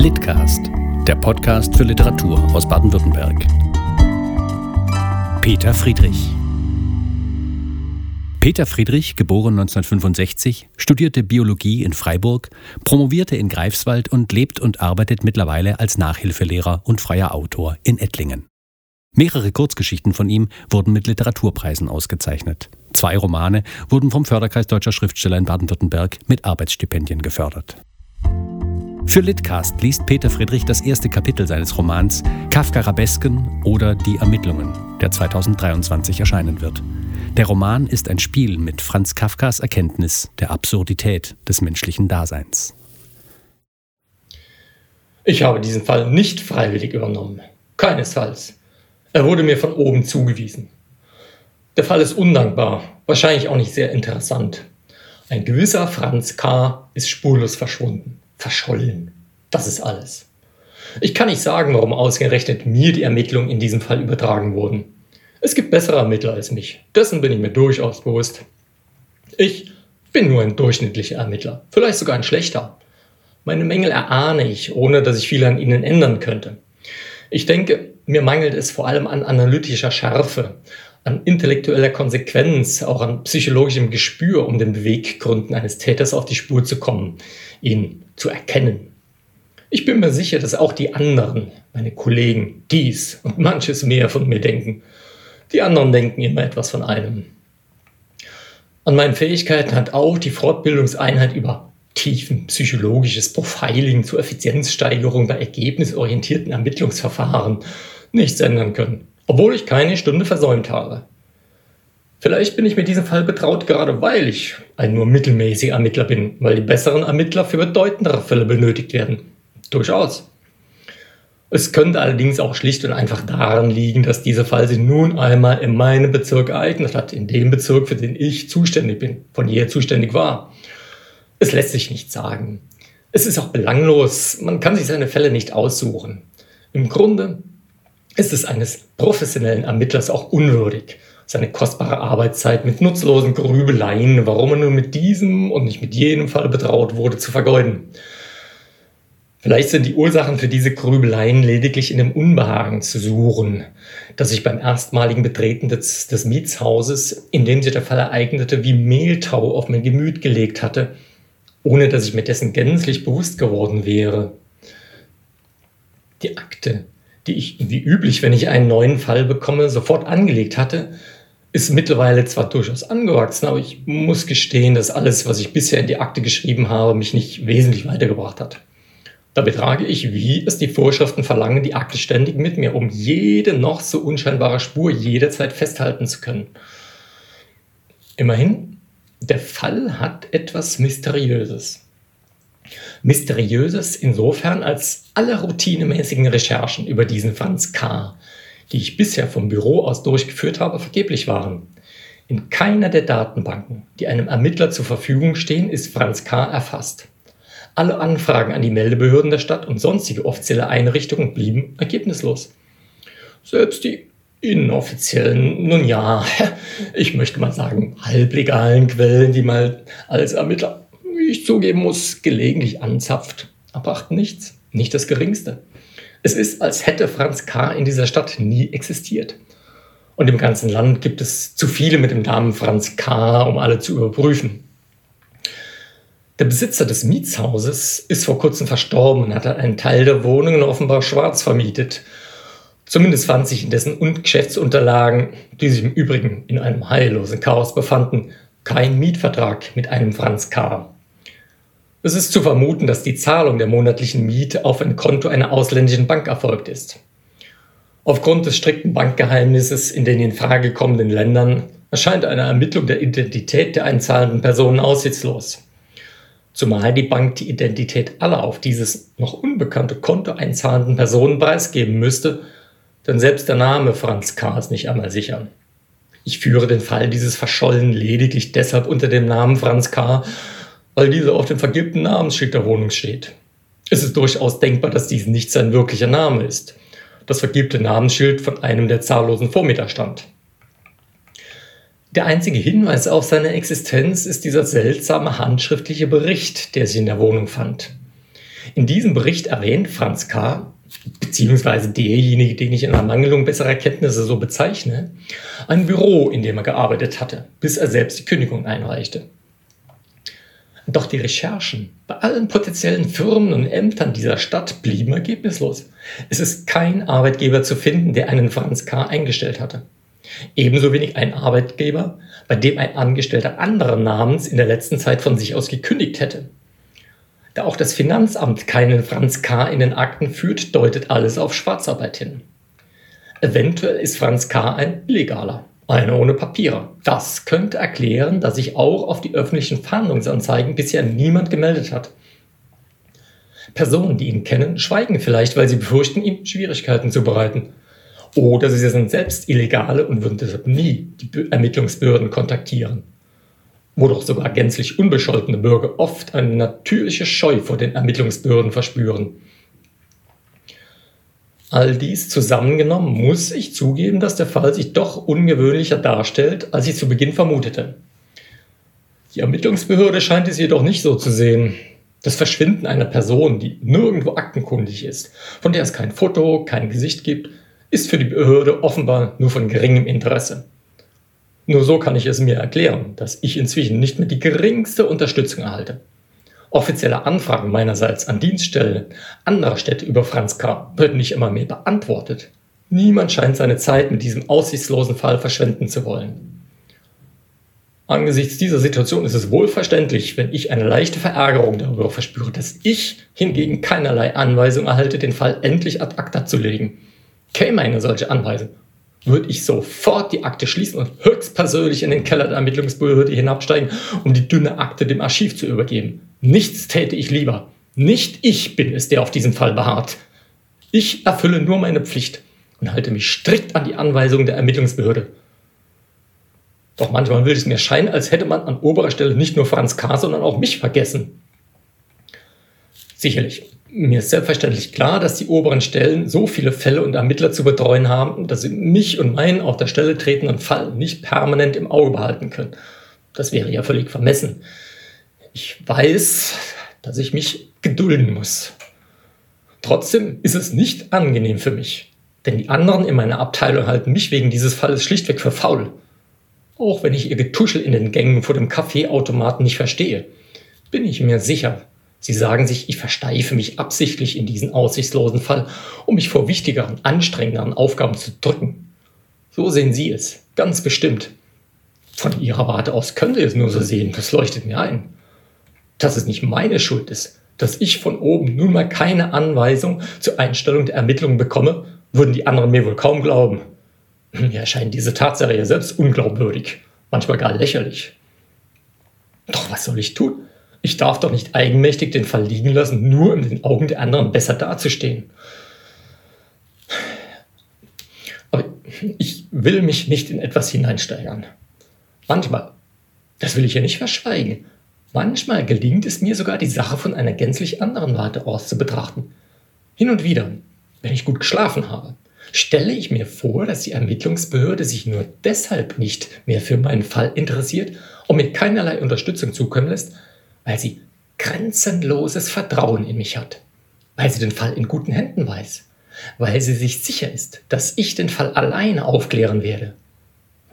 Litcast, der Podcast für Literatur aus Baden-Württemberg. Peter Friedrich. Peter Friedrich, geboren 1965, studierte Biologie in Freiburg, promovierte in Greifswald und lebt und arbeitet mittlerweile als Nachhilfelehrer und freier Autor in Ettlingen. Mehrere Kurzgeschichten von ihm wurden mit Literaturpreisen ausgezeichnet. Zwei Romane wurden vom Förderkreis Deutscher Schriftsteller in Baden-Württemberg mit Arbeitsstipendien gefördert. Für Litcast liest Peter Friedrich das erste Kapitel seines Romans Kafka Rabesken oder Die Ermittlungen, der 2023 erscheinen wird. Der Roman ist ein Spiel mit Franz Kafkas Erkenntnis der Absurdität des menschlichen Daseins. Ich habe diesen Fall nicht freiwillig übernommen. Keinesfalls. Er wurde mir von oben zugewiesen. Der Fall ist undankbar, wahrscheinlich auch nicht sehr interessant. Ein gewisser Franz K. ist spurlos verschwunden verschollen. Das ist alles. Ich kann nicht sagen, warum ausgerechnet mir die Ermittlungen in diesem Fall übertragen wurden. Es gibt bessere Ermittler als mich. Dessen bin ich mir durchaus bewusst. Ich bin nur ein durchschnittlicher Ermittler, vielleicht sogar ein schlechter. Meine Mängel erahne ich, ohne dass ich viel an ihnen ändern könnte. Ich denke, mir mangelt es vor allem an analytischer Schärfe, an intellektueller Konsequenz, auch an psychologischem Gespür, um den Beweggründen eines Täters auf die Spur zu kommen, ihn zu erkennen. Ich bin mir sicher, dass auch die anderen, meine Kollegen, dies und manches mehr von mir denken. Die anderen denken immer etwas von einem. An meinen Fähigkeiten hat auch die Fortbildungseinheit über tiefen psychologisches Profiling zur Effizienzsteigerung bei ergebnisorientierten Ermittlungsverfahren nichts ändern können, obwohl ich keine Stunde versäumt habe. Vielleicht bin ich mit diesem Fall betraut, gerade weil ich ein nur mittelmäßiger Ermittler bin, weil die besseren Ermittler für bedeutendere Fälle benötigt werden. Durchaus. Es könnte allerdings auch schlicht und einfach daran liegen, dass dieser Fall sich nun einmal in meinem Bezirk ereignet hat, in dem Bezirk, für den ich zuständig bin, von jeher zuständig war. Es lässt sich nicht sagen. Es ist auch belanglos, man kann sich seine Fälle nicht aussuchen. Im Grunde ist es eines professionellen Ermittlers auch unwürdig, seine kostbare Arbeitszeit mit nutzlosen Grübeleien, warum er nur mit diesem und nicht mit jenem Fall betraut wurde, zu vergeuden. Vielleicht sind die Ursachen für diese Grübeleien lediglich in dem Unbehagen zu suchen, das sich beim erstmaligen Betreten des, des Mietshauses, in dem sich der Fall ereignete, wie Mehltau auf mein Gemüt gelegt hatte, ohne dass ich mir dessen gänzlich bewusst geworden wäre. Die Akte, die ich wie üblich, wenn ich einen neuen Fall bekomme, sofort angelegt hatte, ist mittlerweile zwar durchaus angewachsen, aber ich muss gestehen, dass alles, was ich bisher in die Akte geschrieben habe, mich nicht wesentlich weitergebracht hat. Da betrage ich, wie es die Vorschriften verlangen, die Akte ständig mit mir, um jede noch so unscheinbare Spur jederzeit festhalten zu können. Immerhin, der Fall hat etwas Mysteriöses. Mysteriöses insofern, als alle routinemäßigen Recherchen über diesen Franz K die ich bisher vom Büro aus durchgeführt habe, vergeblich waren. In keiner der Datenbanken, die einem Ermittler zur Verfügung stehen, ist Franz K. erfasst. Alle Anfragen an die Meldebehörden der Stadt und sonstige offizielle Einrichtungen blieben ergebnislos. Selbst die inoffiziellen, nun ja, ich möchte mal sagen, halblegalen Quellen, die mal als Ermittler, ich zugeben muss, gelegentlich anzapft, erbrachten nichts, nicht das Geringste. Es ist, als hätte Franz K. in dieser Stadt nie existiert. Und im ganzen Land gibt es zu viele mit dem Namen Franz K., um alle zu überprüfen. Der Besitzer des Mietshauses ist vor kurzem verstorben und hat einen Teil der Wohnungen offenbar schwarz vermietet. Zumindest fand sich in dessen Geschäftsunterlagen, die sich im Übrigen in einem heillosen Chaos befanden, kein Mietvertrag mit einem Franz K. Es ist zu vermuten, dass die Zahlung der monatlichen Miete auf ein Konto einer ausländischen Bank erfolgt ist. Aufgrund des strikten Bankgeheimnisses in den in Frage kommenden Ländern erscheint eine Ermittlung der Identität der einzahlenden Personen aussichtslos. Zumal die Bank die Identität aller auf dieses noch unbekannte Konto einzahlenden Personen preisgeben müsste, denn selbst der Name Franz K. ist nicht einmal sicher. Ich führe den Fall dieses Verschollen lediglich deshalb unter dem Namen Franz K., weil dieser auf dem vergilbten Namensschild der Wohnung steht. Es ist durchaus denkbar, dass dies nicht sein wirklicher Name ist. Das vergilbte Namensschild von einem der zahllosen Vormieter stammt. Der einzige Hinweis auf seine Existenz ist dieser seltsame handschriftliche Bericht, der sich in der Wohnung fand. In diesem Bericht erwähnt Franz K., beziehungsweise derjenige, den ich in Ermangelung besserer Kenntnisse so bezeichne, ein Büro, in dem er gearbeitet hatte, bis er selbst die Kündigung einreichte. Doch die Recherchen bei allen potenziellen Firmen und Ämtern dieser Stadt blieben ergebnislos. Es ist kein Arbeitgeber zu finden, der einen Franz K. eingestellt hatte. Ebenso wenig ein Arbeitgeber, bei dem ein Angestellter anderen Namens in der letzten Zeit von sich aus gekündigt hätte. Da auch das Finanzamt keinen Franz K. in den Akten führt, deutet alles auf Schwarzarbeit hin. Eventuell ist Franz K. ein Illegaler. Einer ohne Papiere. Das könnte erklären, dass sich auch auf die öffentlichen Fahndungsanzeigen bisher niemand gemeldet hat. Personen, die ihn kennen, schweigen vielleicht, weil sie befürchten, ihm Schwierigkeiten zu bereiten. Oder sie sind selbst Illegale und würden deshalb nie die Ermittlungsbehörden kontaktieren. Wo doch sogar gänzlich unbescholtene Bürger oft eine natürliche Scheu vor den Ermittlungsbehörden verspüren. All dies zusammengenommen muss ich zugeben, dass der Fall sich doch ungewöhnlicher darstellt, als ich zu Beginn vermutete. Die Ermittlungsbehörde scheint es jedoch nicht so zu sehen. Das Verschwinden einer Person, die nirgendwo aktenkundig ist, von der es kein Foto, kein Gesicht gibt, ist für die Behörde offenbar nur von geringem Interesse. Nur so kann ich es mir erklären, dass ich inzwischen nicht mehr die geringste Unterstützung erhalte. Offizielle Anfragen meinerseits an Dienststellen anderer Städte über Franz K. werden nicht immer mehr beantwortet. Niemand scheint seine Zeit mit diesem aussichtslosen Fall verschwenden zu wollen. Angesichts dieser Situation ist es wohlverständlich, wenn ich eine leichte Verärgerung darüber verspüre, dass ich hingegen keinerlei Anweisung erhalte, den Fall endlich ad acta zu legen. Käme eine solche Anweisung, würde ich sofort die Akte schließen und höchstpersönlich in den Keller der Ermittlungsbehörde hinabsteigen, um die dünne Akte dem Archiv zu übergeben. Nichts täte ich lieber. Nicht ich bin es, der auf diesen Fall beharrt. Ich erfülle nur meine Pflicht und halte mich strikt an die Anweisungen der Ermittlungsbehörde. Doch manchmal will es mir scheinen, als hätte man an oberer Stelle nicht nur Franz K., sondern auch mich vergessen. Sicherlich, mir ist selbstverständlich klar, dass die oberen Stellen so viele Fälle und Ermittler zu betreuen haben, dass sie mich und meinen auf der Stelle tretenden Fall nicht permanent im Auge behalten können. Das wäre ja völlig vermessen. Ich weiß, dass ich mich gedulden muss. Trotzdem ist es nicht angenehm für mich, denn die anderen in meiner Abteilung halten mich wegen dieses Falles schlichtweg für faul. Auch wenn ich ihr Getuschel in den Gängen vor dem Kaffeeautomaten nicht verstehe, bin ich mir sicher, Sie sagen sich, ich versteife mich absichtlich in diesen aussichtslosen Fall, um mich vor wichtigeren, anstrengenderen Aufgaben zu drücken. So sehen Sie es, ganz bestimmt. Von Ihrer Warte aus können Sie es nur so sehen, das leuchtet mir ein. Dass es nicht meine Schuld ist, dass ich von oben nun mal keine Anweisung zur Einstellung der Ermittlungen bekomme, würden die anderen mir wohl kaum glauben. Mir erscheint diese Tatsache ja selbst unglaubwürdig, manchmal gar lächerlich. Doch was soll ich tun? Ich darf doch nicht eigenmächtig den Fall liegen lassen, nur in den Augen der anderen besser dazustehen. Aber ich will mich nicht in etwas hineinsteigern. Manchmal, das will ich ja nicht verschweigen, manchmal gelingt es mir sogar, die Sache von einer gänzlich anderen Warte aus zu betrachten. Hin und wieder, wenn ich gut geschlafen habe, stelle ich mir vor, dass die Ermittlungsbehörde sich nur deshalb nicht mehr für meinen Fall interessiert und mir keinerlei Unterstützung zukommen lässt, weil sie grenzenloses Vertrauen in mich hat, weil sie den Fall in guten Händen weiß, weil sie sich sicher ist, dass ich den Fall alleine aufklären werde.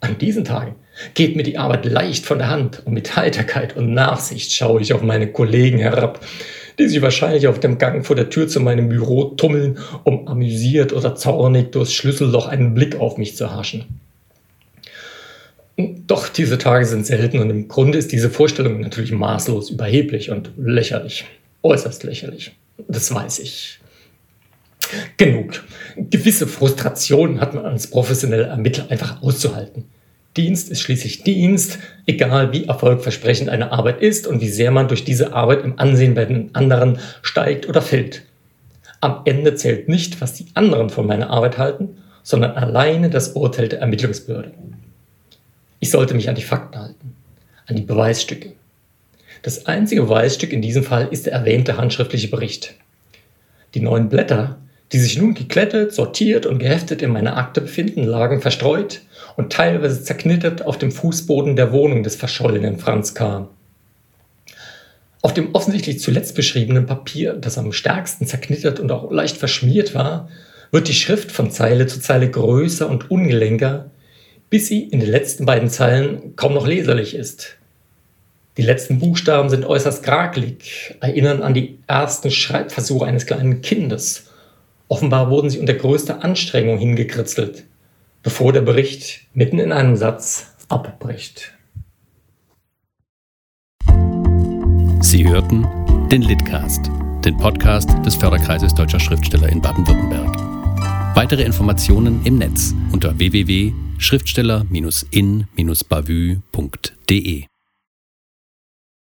An diesen Tagen geht mir die Arbeit leicht von der Hand und mit Heiterkeit und Nachsicht schaue ich auf meine Kollegen herab, die sich wahrscheinlich auf dem Gang vor der Tür zu meinem Büro tummeln, um amüsiert oder zornig durchs Schlüsselloch einen Blick auf mich zu haschen. Doch diese Tage sind selten und im Grunde ist diese Vorstellung natürlich maßlos überheblich und lächerlich. Äußerst lächerlich. Das weiß ich. Genug. Gewisse Frustrationen hat man als professioneller Ermittler einfach auszuhalten. Dienst ist schließlich Dienst, egal wie erfolgversprechend eine Arbeit ist und wie sehr man durch diese Arbeit im Ansehen bei den anderen steigt oder fällt. Am Ende zählt nicht, was die anderen von meiner Arbeit halten, sondern alleine das Urteil der Ermittlungsbehörde. Ich sollte mich an die Fakten halten, an die Beweisstücke. Das einzige Beweisstück in diesem Fall ist der erwähnte handschriftliche Bericht. Die neun Blätter, die sich nun geklettet, sortiert und geheftet in meiner Akte befinden, lagen verstreut und teilweise zerknittert auf dem Fußboden der Wohnung des verschollenen Franz K. Auf dem offensichtlich zuletzt beschriebenen Papier, das am stärksten zerknittert und auch leicht verschmiert war, wird die Schrift von Zeile zu Zeile größer und ungelenker, bis sie in den letzten beiden Zeilen kaum noch leserlich ist. Die letzten Buchstaben sind äußerst krakelig, erinnern an die ersten Schreibversuche eines kleinen Kindes. Offenbar wurden sie unter größter Anstrengung hingekritzelt, bevor der Bericht mitten in einem Satz abbricht. Sie hörten den Litcast, den Podcast des Förderkreises Deutscher Schriftsteller in Baden-Württemberg. Weitere Informationen im Netz unter www.schriftsteller-in-bavü.de